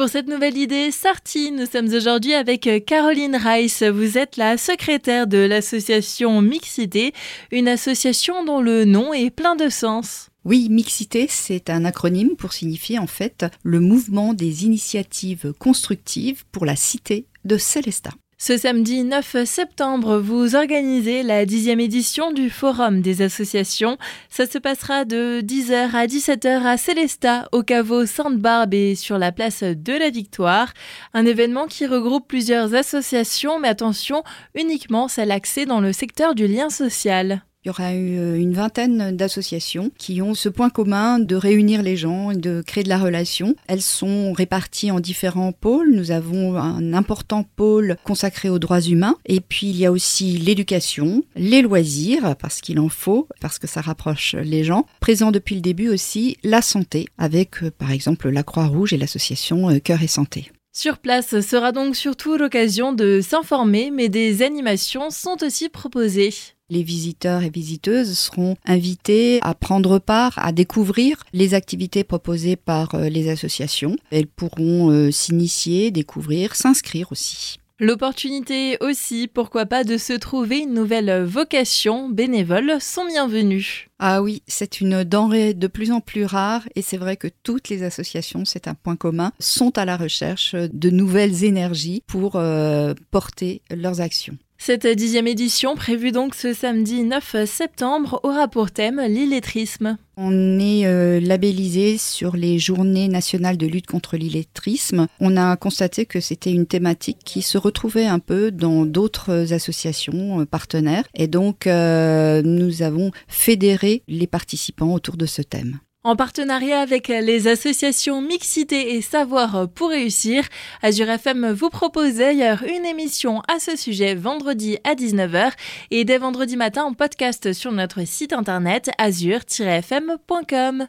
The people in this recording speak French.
Pour cette nouvelle idée Sarti, nous sommes aujourd'hui avec euh, Caroline Rice. Vous êtes la secrétaire de l'association Mixité, une association dont le nom est plein de sens. Oui, mixité, c'est un acronyme pour signifier en fait le mouvement des initiatives constructives pour la cité de Célestat. Ce samedi 9 septembre, vous organisez la dixième édition du Forum des associations. Ça se passera de 10h à 17h à Célestat, au caveau Sainte-Barbe et sur la place de la Victoire. Un événement qui regroupe plusieurs associations, mais attention, uniquement celle axée dans le secteur du lien social. Il y aura eu euh, une vingtaine d'associations qui ont ce point commun de réunir les gens et de créer de la relation. Elles sont réparties en différents pôles. Nous avons un important pôle consacré aux droits humains. Et puis il y a aussi l'éducation, les loisirs, parce qu'il en faut, parce que ça rapproche les gens. Présent depuis le début aussi la santé, avec euh, par exemple la Croix-Rouge et l'association euh, Cœur et Santé. Sur place sera donc surtout l'occasion de s'informer, mais des animations sont aussi proposées. Les visiteurs et visiteuses seront invités à prendre part, à découvrir les activités proposées par euh, les associations. Elles pourront euh, s'initier, découvrir, s'inscrire aussi. L'opportunité aussi, pourquoi pas, de se trouver une nouvelle vocation bénévole sont bienvenus. Ah oui, c'est une denrée de plus en plus rare et c'est vrai que toutes les associations, c'est un point commun, sont à la recherche de nouvelles énergies pour euh, porter leurs actions. Cette dixième édition, prévue donc ce samedi 9 septembre, aura pour thème l'illettrisme. On est euh, labellisé sur les journées nationales de lutte contre l'illettrisme. On a constaté que c'était une thématique qui se retrouvait un peu dans d'autres associations euh, partenaires. Et donc, euh, nous avons fédéré les participants autour de ce thème. En partenariat avec les associations Mixité et Savoir pour réussir, Azure FM vous propose d'ailleurs une émission à ce sujet vendredi à 19h et dès vendredi matin en podcast sur notre site internet azure-fm.com.